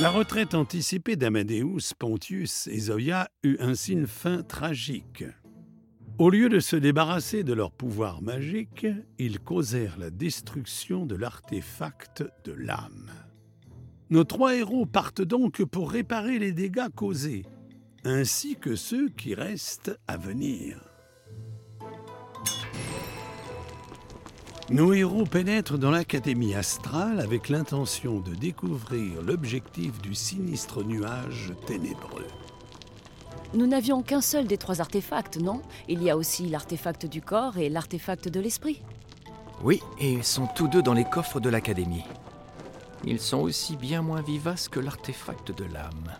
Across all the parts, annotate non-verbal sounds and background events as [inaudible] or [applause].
La retraite anticipée d'Amadeus, Pontius et Zoya eut ainsi une fin tragique. Au lieu de se débarrasser de leur pouvoir magique, ils causèrent la destruction de l'artefact de l'âme. Nos trois héros partent donc pour réparer les dégâts causés, ainsi que ceux qui restent à venir. Nos héros pénètrent dans l'Académie astrale avec l'intention de découvrir l'objectif du sinistre nuage ténébreux. Nous n'avions qu'un seul des trois artefacts, non? Il y a aussi l'artefact du corps et l'artefact de l'esprit. Oui, et ils sont tous deux dans les coffres de l'Académie. Ils sont aussi bien moins vivaces que l'artefact de l'âme.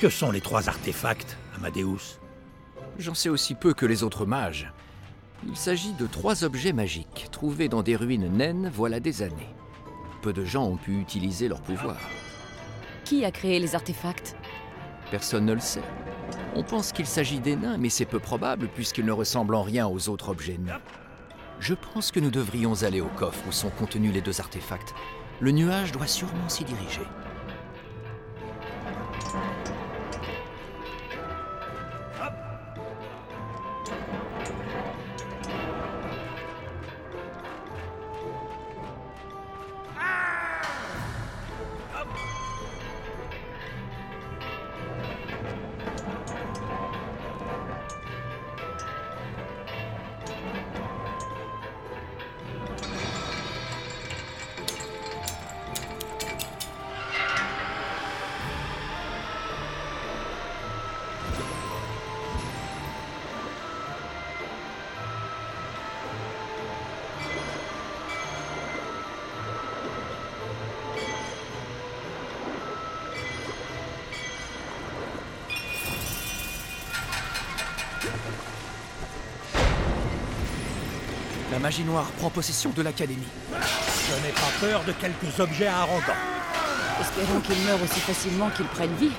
Que sont les trois artefacts, Amadeus J'en sais aussi peu que les autres mages. Il s'agit de trois objets magiques trouvés dans des ruines naines voilà des années. Peu de gens ont pu utiliser leur pouvoir. Qui a créé les artefacts Personne ne le sait. On pense qu'il s'agit des nains, mais c'est peu probable puisqu'ils ne ressemblent en rien aux autres objets nains. Je pense que nous devrions aller au coffre où sont contenus les deux artefacts. Le nuage doit sûrement s'y diriger. La magie noire prend possession de l'académie. Je n'ai pas peur de quelques objets arrogants. Espérons qu'ils meurent aussi facilement qu'ils prennent vie.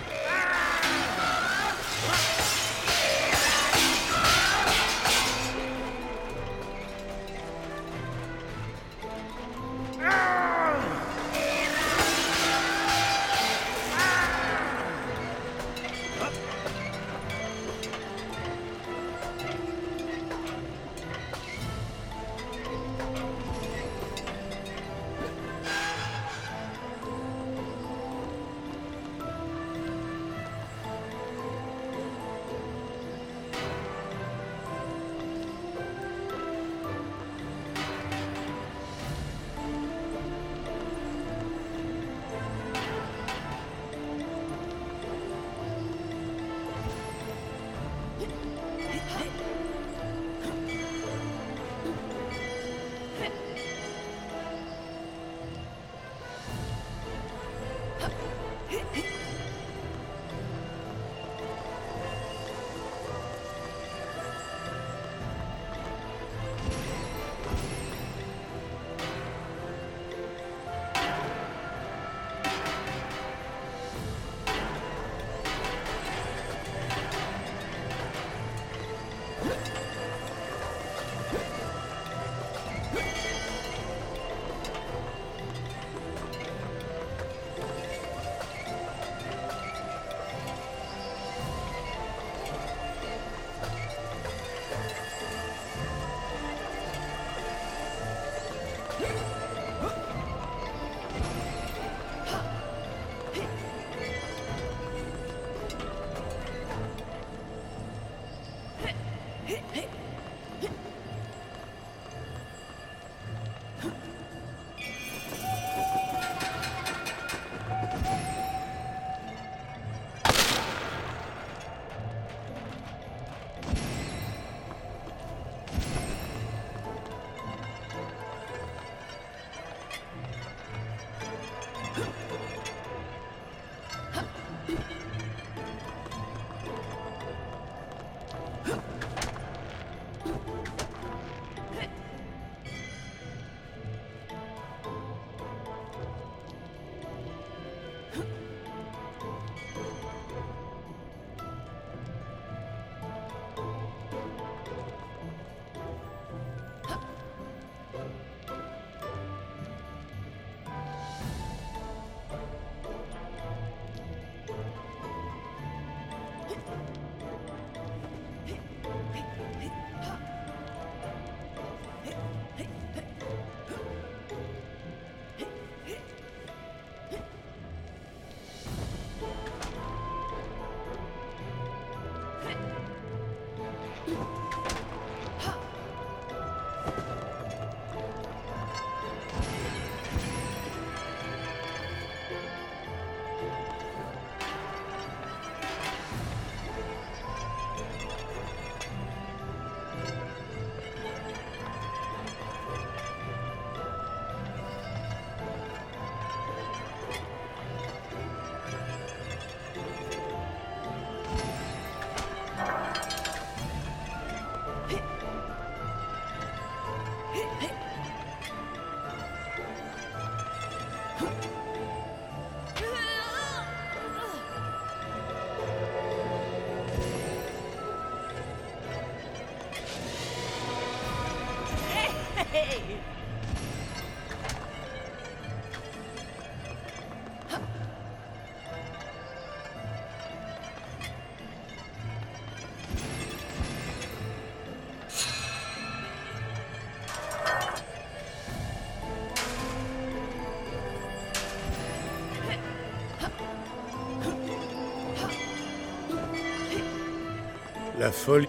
La folie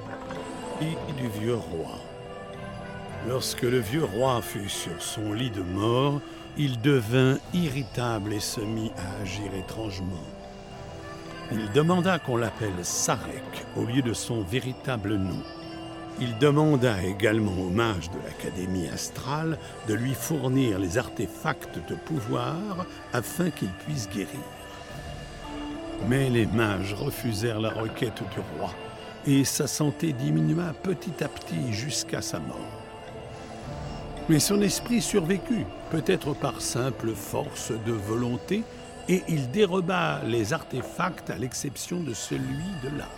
du vieux roi. Lorsque le vieux roi fut sur son lit de mort, il devint irritable et se mit à agir étrangement. Il demanda qu'on l'appelle Sarek au lieu de son véritable nom. Il demanda également au mage de l'Académie astrale de lui fournir les artefacts de pouvoir afin qu'il puisse guérir. Mais les mages refusèrent la requête du roi et sa santé diminua petit à petit jusqu'à sa mort. Mais son esprit survécut, peut-être par simple force de volonté, et il déroba les artefacts à l'exception de celui de l'âme.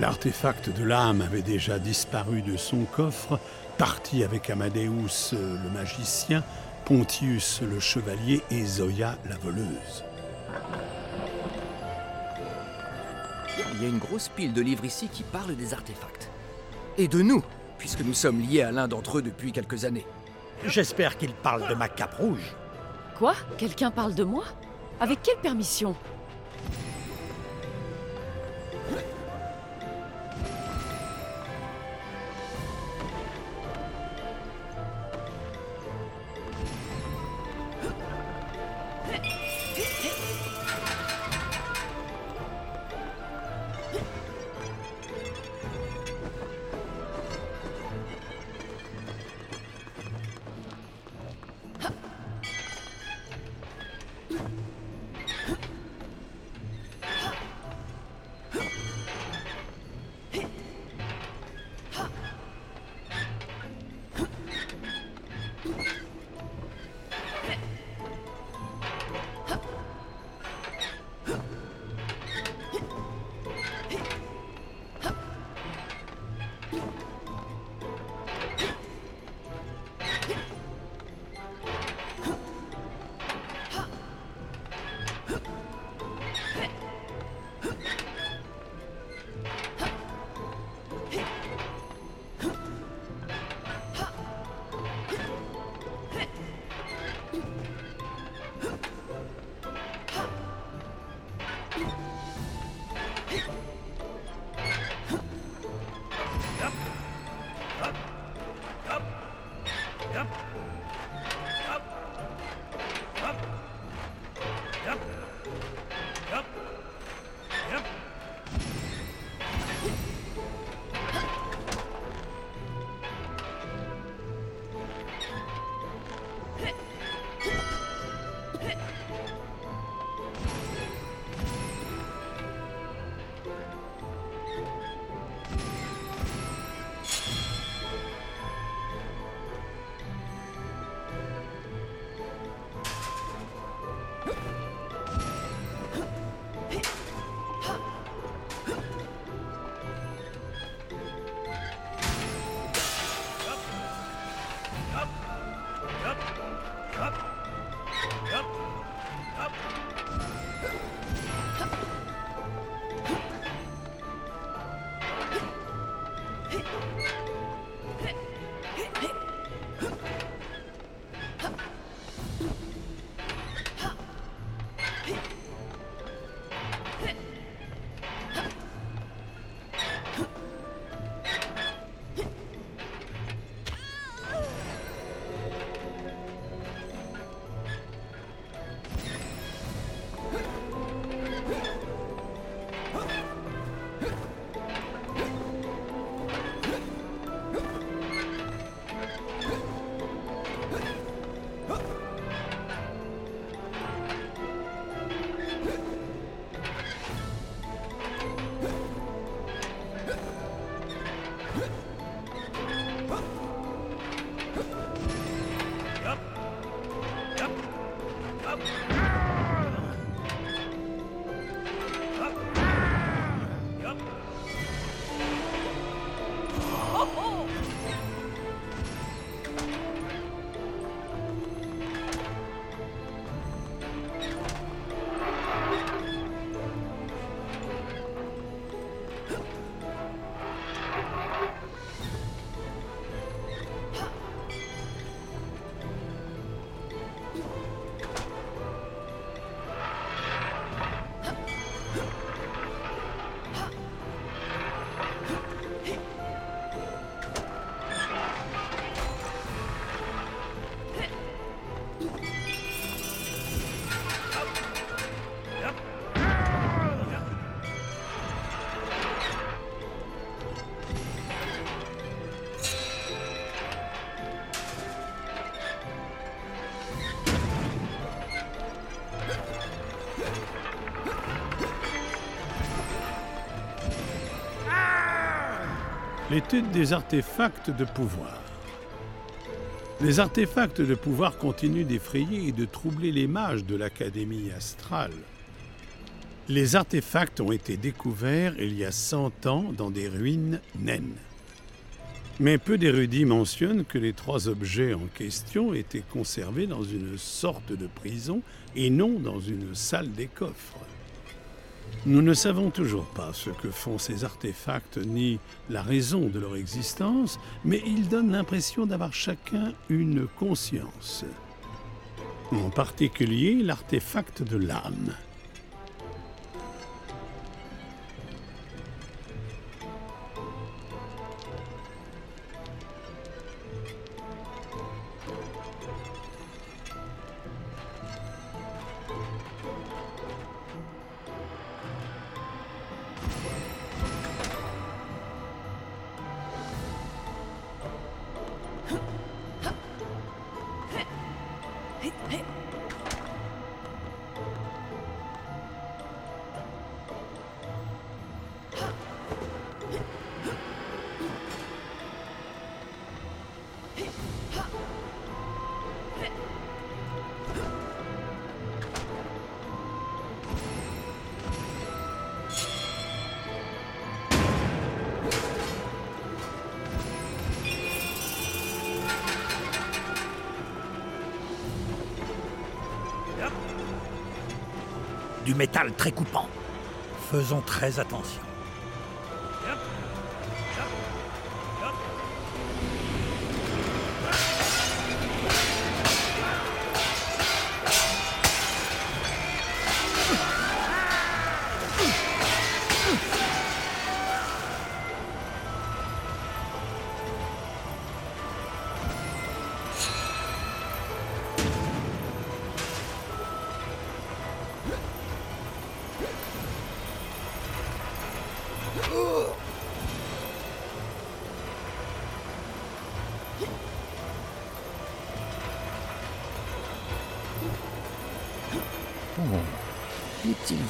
L'artefact de l'âme avait déjà disparu de son coffre, parti avec Amadeus le magicien, Pontius le chevalier et Zoya la voleuse. Il y a une grosse pile de livres ici qui parlent des artefacts. Et de nous, puisque nous sommes liés à l'un d'entre eux depuis quelques années. J'espère qu'il parle de ma cape rouge. Quoi? Quelqu'un parle de moi? Avec quelle permission? えっ!? L'étude des artefacts de pouvoir. Les artefacts de pouvoir continuent d'effrayer et de troubler les mages de l'Académie astrale. Les artefacts ont été découverts il y a 100 ans dans des ruines naines. Mais peu d'érudits mentionnent que les trois objets en question étaient conservés dans une sorte de prison et non dans une salle des coffres. Nous ne savons toujours pas ce que font ces artefacts ni la raison de leur existence, mais ils donnent l'impression d'avoir chacun une conscience. En particulier l'artefact de l'âme. Du métal très coupant. Faisons très attention.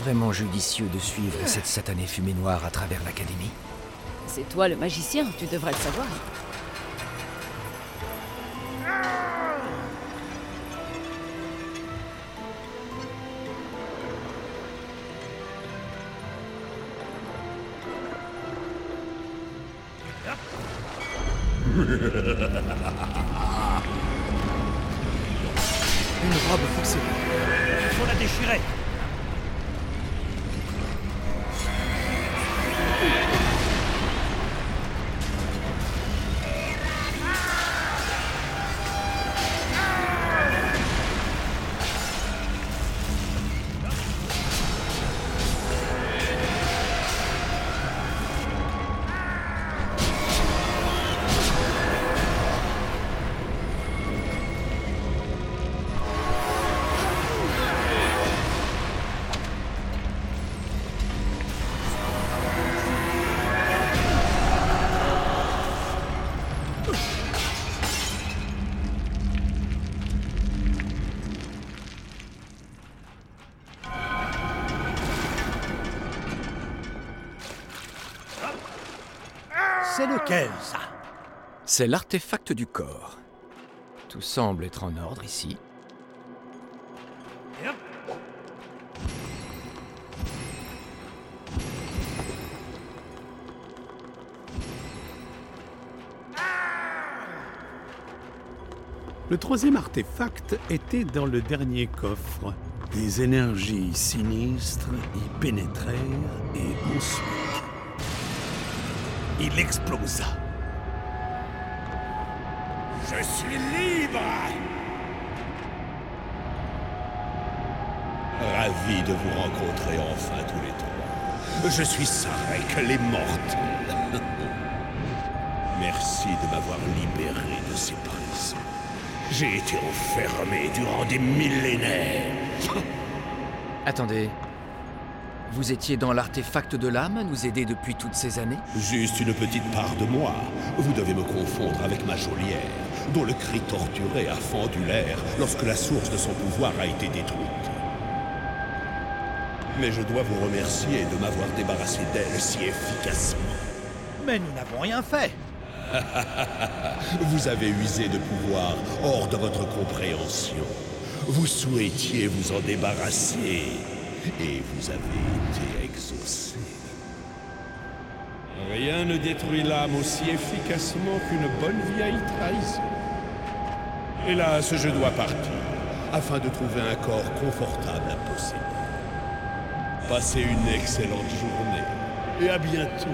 Vraiment judicieux de suivre cette satanée fumée noire à travers l'académie C'est toi le magicien, tu devrais le savoir. Une robe fonctionnelle. Il faut la déchirer. C'est lequel, ça? C'est l'artefact du corps. Tout semble être en ordre ici. Le troisième artefact était dans le dernier coffre. Des énergies sinistres y pénétrèrent et ensuite... Il explosa. Je suis libre Ravi de vous rencontrer enfin tous les trois. Je suis Sarek, les mortels. [laughs] Merci de m'avoir libéré de ces prisons. J'ai été enfermé durant des millénaires. Attendez. Vous étiez dans l'artefact de l'âme à nous aider depuis toutes ces années Juste une petite part de moi. Vous devez me confondre avec ma geôlière, dont le cri torturé a fendu l'air lorsque la source de son pouvoir a été détruite. Mais je dois vous remercier de m'avoir débarrassé d'elle si efficacement. Mais nous n'avons rien fait. [laughs] Vous avez usé de pouvoir hors de votre compréhension. Vous souhaitiez vous en débarrasser. Et vous avez été exaucé. Rien ne détruit l'âme aussi efficacement qu'une bonne vieille trahison. Hélas, je dois partir, afin de trouver un corps confortable à posséder. Passez une excellente journée, et à bientôt.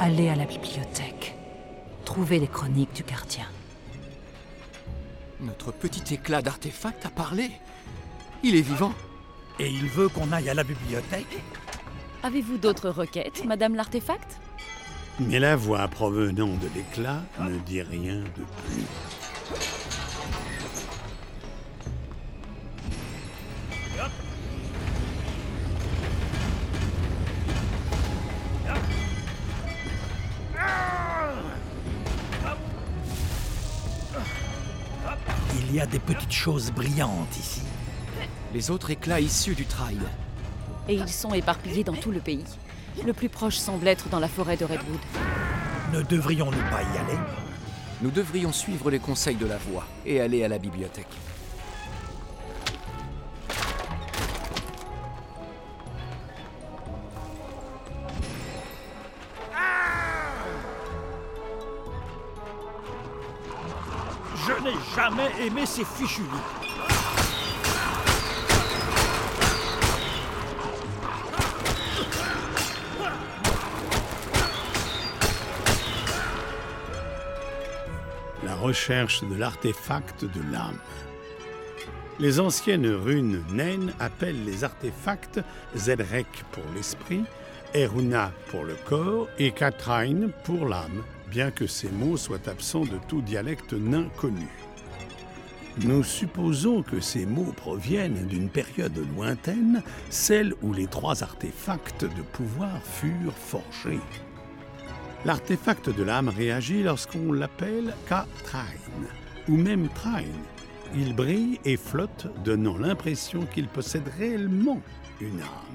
Allez à la bibliothèque. Trouvez les chroniques du gardien. Notre petit éclat d'artefact a parlé. Il est vivant. Et il veut qu'on aille à la bibliothèque Avez-vous d'autres requêtes, Madame l'artefact? Mais la voix provenant de l'éclat ne dit rien de plus. Il y a des petites choses brillantes ici. Les autres éclats issus du trail. Et ils sont éparpillés dans tout le pays. Le plus proche semble être dans la forêt de Redwood. Ne devrions-nous pas y aller? Nous devrions suivre les conseils de la voix et aller à la bibliothèque. Jamais aimé ces fichus. La recherche de l'artefact de l'âme. Les anciennes runes naines appellent les artefacts Zedrek pour l'esprit, Eruna pour le corps et Katrain pour l'âme, bien que ces mots soient absents de tout dialecte nain connu. Nous supposons que ces mots proviennent d'une période lointaine, celle où les trois artefacts de pouvoir furent forgés. L'artefact de l'âme réagit lorsqu'on l'appelle Ka-Train, ou même Train. Il brille et flotte, donnant l'impression qu'il possède réellement une âme.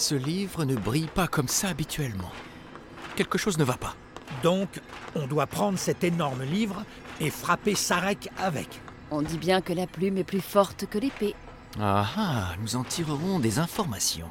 Ce livre ne brille pas comme ça habituellement. Quelque chose ne va pas. Donc, on doit prendre cet énorme livre et frapper Sarek avec. On dit bien que la plume est plus forte que l'épée. Ah ah, nous en tirerons des informations.